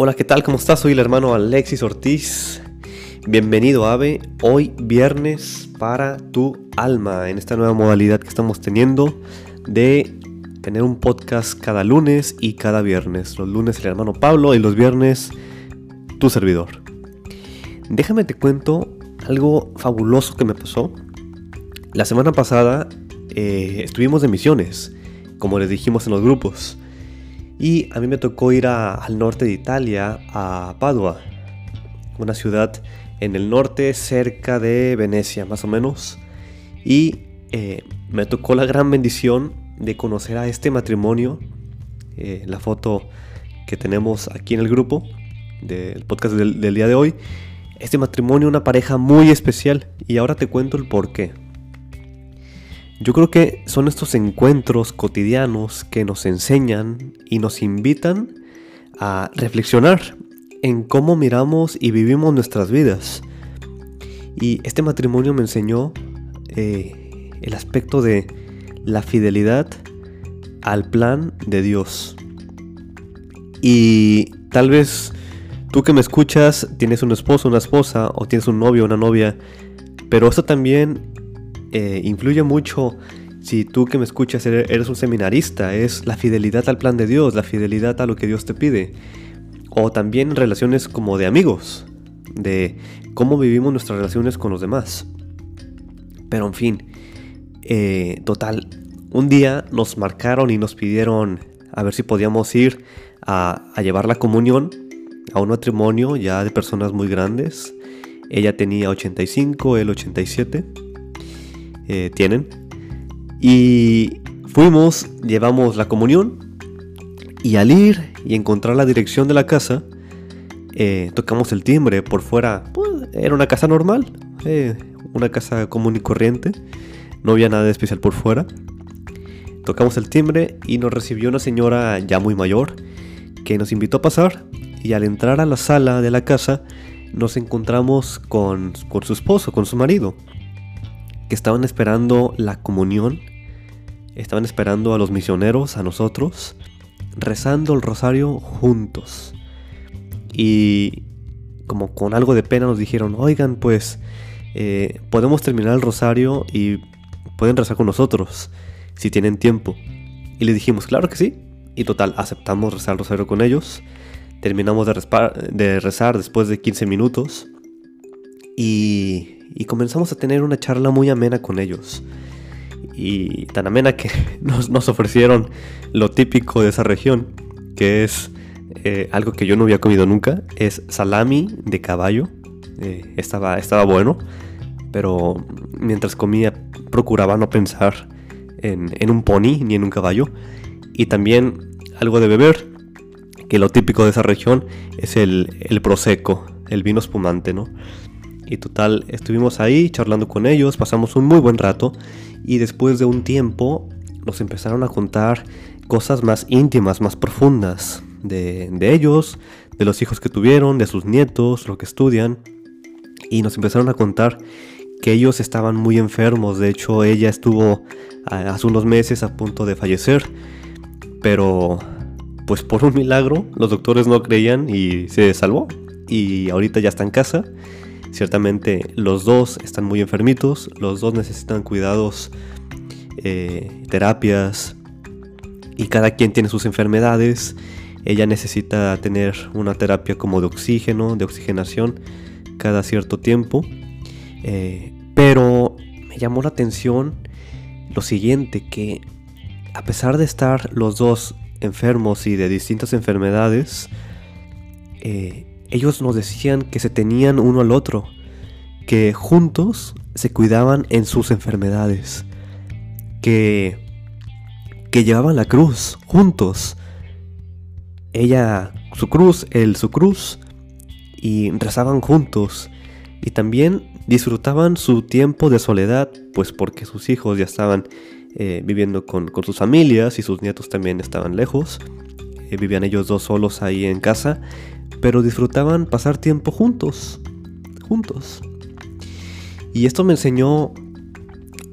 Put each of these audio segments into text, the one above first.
Hola, ¿qué tal? ¿Cómo estás? Soy el hermano Alexis Ortiz. Bienvenido, Ave. Hoy viernes para tu alma, en esta nueva modalidad que estamos teniendo de tener un podcast cada lunes y cada viernes. Los lunes el hermano Pablo y los viernes tu servidor. Déjame te cuento algo fabuloso que me pasó. La semana pasada eh, estuvimos de misiones, como les dijimos en los grupos. Y a mí me tocó ir al norte de Italia, a Padua, una ciudad en el norte cerca de Venecia, más o menos. Y eh, me tocó la gran bendición de conocer a este matrimonio. Eh, la foto que tenemos aquí en el grupo del podcast del, del día de hoy. Este matrimonio, una pareja muy especial. Y ahora te cuento el por qué. Yo creo que son estos encuentros cotidianos que nos enseñan y nos invitan a reflexionar en cómo miramos y vivimos nuestras vidas. Y este matrimonio me enseñó eh, el aspecto de la fidelidad al plan de Dios. Y tal vez tú que me escuchas tienes un esposo, una esposa, o tienes un novio, una novia, pero esto también eh, influye mucho si tú que me escuchas eres un seminarista, es la fidelidad al plan de Dios, la fidelidad a lo que Dios te pide. O también relaciones como de amigos, de cómo vivimos nuestras relaciones con los demás. Pero en fin, eh, total, un día nos marcaron y nos pidieron a ver si podíamos ir a, a llevar la comunión a un matrimonio ya de personas muy grandes. Ella tenía 85, él 87 eh, tienen. Y fuimos, llevamos la comunión y al ir y encontrar la dirección de la casa, eh, tocamos el timbre por fuera. Pues, era una casa normal, eh, una casa común y corriente. No había nada de especial por fuera. Tocamos el timbre y nos recibió una señora ya muy mayor que nos invitó a pasar y al entrar a la sala de la casa nos encontramos con, con su esposo, con su marido que estaban esperando la comunión, estaban esperando a los misioneros, a nosotros, rezando el rosario juntos. Y como con algo de pena nos dijeron, oigan, pues eh, podemos terminar el rosario y pueden rezar con nosotros, si tienen tiempo. Y les dijimos, claro que sí. Y total, aceptamos rezar el rosario con ellos. Terminamos de, de rezar después de 15 minutos. Y y comenzamos a tener una charla muy amena con ellos. Y tan amena que nos, ofrecieron lo típico de esa región, que es eh, algo que yo no había comido nunca, es salami de caballo. Eh, estaba, estaba bueno, pero mientras comía procuraba no pensar en, un pony ni en un caballo. Y también algo de beber, que lo típico de esa región es el, el prosecco, el vino espumante, ¿no? Y total, estuvimos ahí charlando con ellos, pasamos un muy buen rato y después de un tiempo nos empezaron a contar cosas más íntimas, más profundas de, ellos, de los hijos que tuvieron, de sus nietos, lo que estudian. Y nos empezaron a contar que ellos estaban muy enfermos. De hecho, ella estuvo hace unos meses a punto de fallecer. Pero, pues por un milagro, los doctores no creían y se salvó. Y ahorita ya está en casa Ciertamente los dos están muy enfermitos, los dos necesitan cuidados, eh, terapias y cada quien tiene sus enfermedades. Ella necesita tener una terapia como de oxígeno, de oxigenación cada cierto tiempo. Eh, pero me llamó la atención lo siguiente, que a pesar de estar los dos enfermos y de distintas enfermedades, eh, ellos nos decían que se tenían uno al otro, que juntos se cuidaban en sus enfermedades, que, que llevaban la cruz juntos. Ella su cruz, él su cruz, y rezaban juntos. Y también disfrutaban su tiempo de soledad, pues porque sus hijos ya estaban eh, viviendo con, sus familias y sus nietos también estaban lejos. Eh, vivían ellos dos solos ahí en casa pero disfrutaban pasar tiempo juntos, juntos. Y esto me enseñó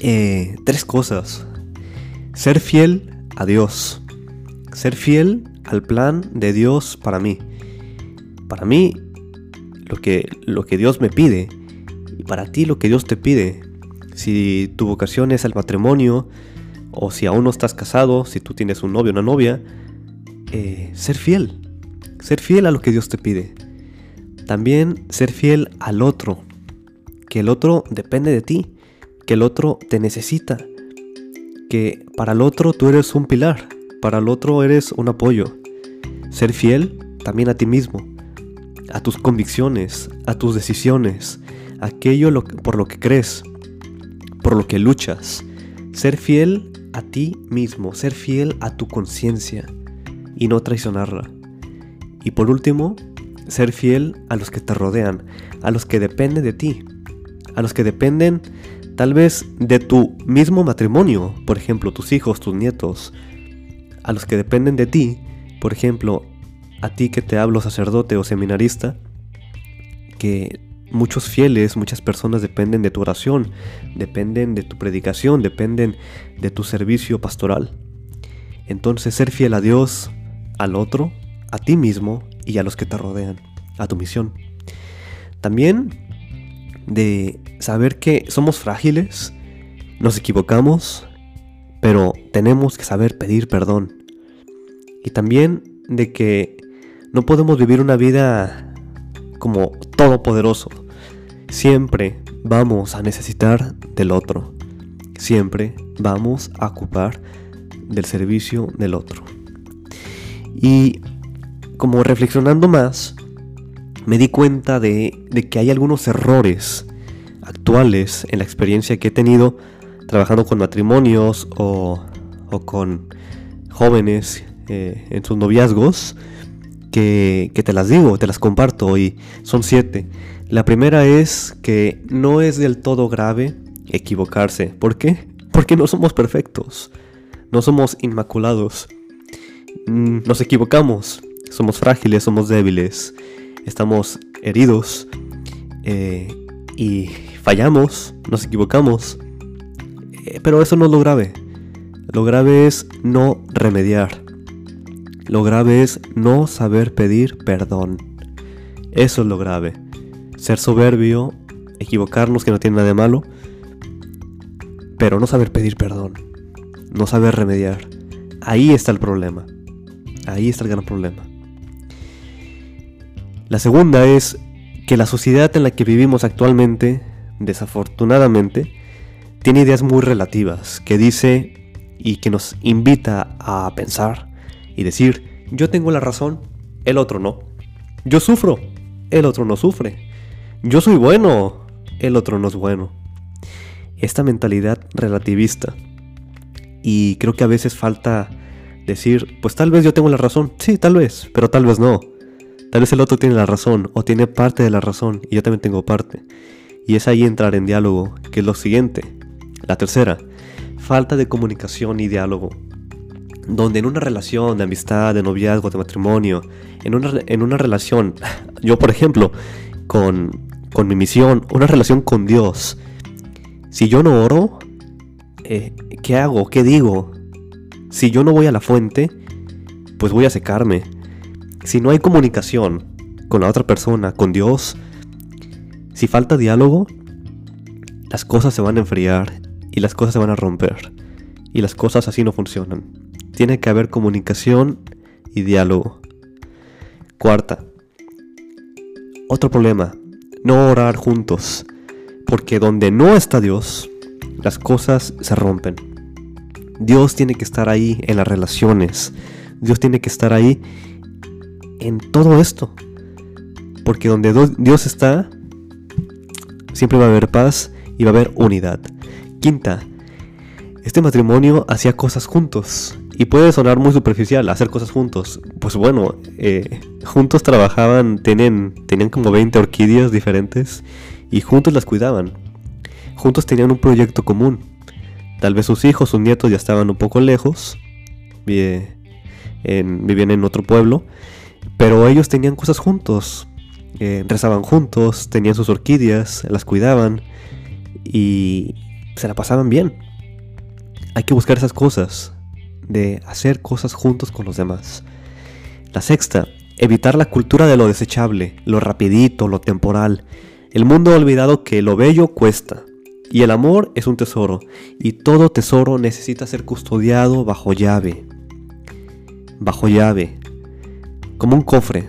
eh, tres cosas. Ser fiel a Dios. Ser fiel al plan de Dios para mí. para mí, lo que, lo que Dios me pide, y para ti lo que Dios te pide, si tu vocación es el matrimonio, o si aún no estás casado, si tú tienes un novio o una novia, eh, ser fiel. Ser fiel a lo que Dios te pide. También ser fiel al otro. Que el otro depende de ti. Que el otro te necesita. Que para el otro tú eres un pilar. Para el otro eres un apoyo. Ser fiel también a ti mismo. A tus convicciones. A tus decisiones. Aquello por lo que crees. Por lo que luchas. Ser fiel a ti mismo, ser fiel a tu conciencia y no traicionarla. Y por último, ser fiel a los que te rodean, a los que dependen de ti, a los que dependen tal vez de tu mismo matrimonio, por ejemplo, tus hijos, tus nietos, a los que dependen de ti, por ejemplo, a ti que te hablo sacerdote o seminarista, que muchos fieles, muchas personas dependen de tu oración, dependen de tu predicación, dependen de tu servicio pastoral. Entonces ser fiel a Dios, al otro, a ti mismo y a los que te rodean, a tu misión. También de saber que somos frágiles, nos equivocamos, pero tenemos que saber pedir perdón. Y también de que no podemos vivir una vida como todopoderoso, Siempre vamos a necesitar del otro. Siempre vamos a ocupar del servicio del otro. Y como reflexionando más, me di cuenta de, que hay algunos errores actuales en la experiencia que he tenido trabajando con matrimonios o, con jóvenes eh, en sus noviazgos que, que, te las digo, te las comparto y son siete. La primera es que no es del todo grave equivocarse. ¿Por qué? Porque no somos perfectos. No somos inmaculados. Mm, nos equivocamos. Somos frágiles, somos débiles. Estamos heridos. Eh, y fallamos, nos equivocamos. Eh, pero eso no es lo grave. Lo grave es no remediar. Lo grave es no saber pedir perdón. Eso es lo grave ser soberbio, equivocarnos que no tiene nada de malo, pero no saber pedir perdón, no saber remediar. Ahí está el problema. Ahí está el gran problema. La segunda es que la sociedad en la que vivimos actualmente, desafortunadamente, tiene ideas muy relativas que dice y que nos invita a pensar y decir, yo tengo la razón, el otro no. Yo sufro, el otro no sufre yo soy bueno, el otro no es bueno. Esta mentalidad relativista. Y creo que a veces falta decir, pues tal vez yo tengo la razón. Sí, tal vez, pero tal vez no. Tal vez el otro tiene la razón o tiene parte de la razón y yo también tengo parte. Y es ahí entrar en diálogo, que es lo siguiente. La tercera, falta de comunicación y diálogo. Donde en una relación de amistad, de noviazgo, de matrimonio, en una, en una relación, yo por ejemplo, con, con mi misión, una relación con Dios. Si yo no oro, eh, ¿qué hago? ¿Qué digo? Si yo no voy a la fuente, pues voy a secarme. Si no hay comunicación con la otra persona, con Dios, si falta diálogo, las cosas se van a enfriar y las cosas se van a romper. Y las cosas así no funcionan. Tiene que haber comunicación y diálogo. Cuarta. Otro problema no orar juntos, porque donde no está Dios, las cosas se rompen. Dios tiene que estar ahí en las relaciones, Dios tiene que estar ahí en todo esto, porque donde Dios está, siempre va a haber paz y va a haber unidad. Quinta, este matrimonio hacía cosas juntos. Y puede sonar muy superficial, hacer cosas juntos. Pues bueno, eh, juntos trabajaban, tenían, tenían como 20 orquídeas diferentes y juntos las cuidaban. Juntos tenían un proyecto común. Tal vez sus hijos, sus nietos ya estaban un poco lejos, vivían en otro pueblo, pero ellos tenían cosas juntos. Eh, rezaban juntos, tenían sus orquídeas, las cuidaban y se la pasaban bien. Hay que buscar esas cosas, de hacer cosas juntos con los demás. La sexta, evitar la cultura de lo desechable, lo rapidito, lo temporal. El mundo ha olvidado que lo bello cuesta. Y el amor es un tesoro, y todo tesoro necesita ser custodiado bajo llave. Bajo llave. Como un cofre.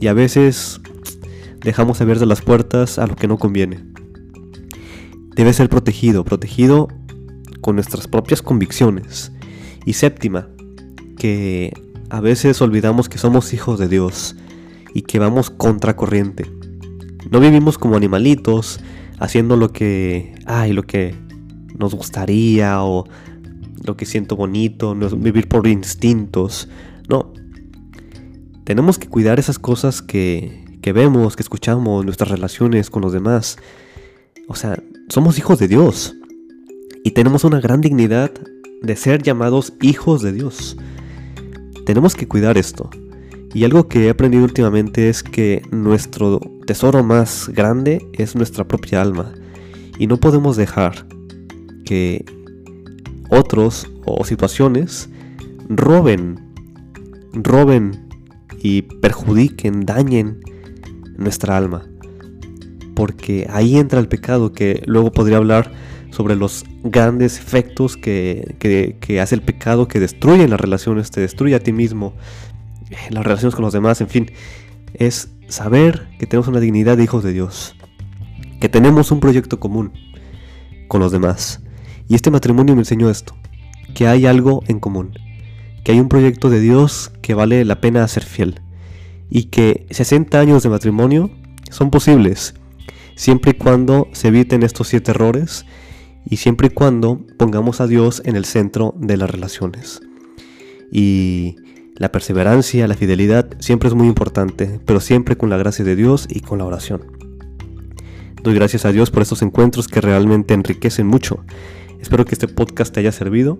Y a veces dejamos abiertas las puertas a lo que no conviene. Debe ser protegido, protegido con nuestras propias convicciones. Y séptima, que a veces olvidamos que somos hijos de Dios y que vamos contracorriente. No vivimos como animalitos haciendo lo que, ay, lo que nos gustaría o lo que siento bonito, vivir por instintos. No. Tenemos que cuidar esas cosas que, que vemos, que escuchamos, nuestras relaciones con los demás. O sea, somos hijos de Dios y tenemos una gran dignidad de ser llamados hijos de Dios. Tenemos que cuidar esto. Y algo que he aprendido últimamente es que nuestro tesoro más grande es nuestra propia alma. Y no podemos dejar que otros o situaciones roben, roben y perjudiquen, dañen nuestra alma. Porque ahí entra el pecado que luego podría hablar sobre los grandes efectos que, hace el pecado, que destruye las relaciones, te destruye a ti mismo, las relaciones con los demás, en fin, es saber que tenemos una dignidad de hijos de Dios, que tenemos un proyecto común con los demás. Y este matrimonio me enseñó esto, que hay algo en común, que hay un proyecto de Dios que vale la pena ser fiel, y que 60 años de matrimonio son posibles, siempre y cuando se eviten estos siete errores y siempre y cuando pongamos a Dios en el centro de las relaciones. Y la perseverancia, la fidelidad siempre es muy importante, pero siempre con la gracia de Dios y con la oración. Doy gracias a Dios por estos encuentros que realmente enriquecen mucho. Espero que este podcast te haya servido,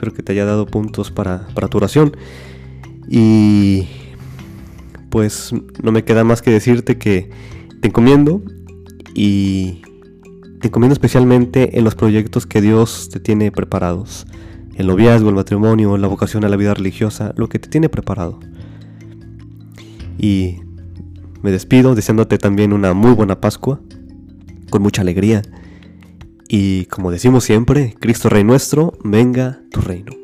espero que te haya dado puntos para, para tu oración. Y pues no me queda más que decirte que te encomiendo y te encomiendo especialmente en los proyectos que Dios te tiene preparados. El noviazgo, el matrimonio, la vocación a la vida religiosa, lo que te tiene preparado. Y me despido deseándote también una muy buena Pascua, con mucha alegría. Y como decimos siempre, Cristo Rey nuestro, venga tu reino.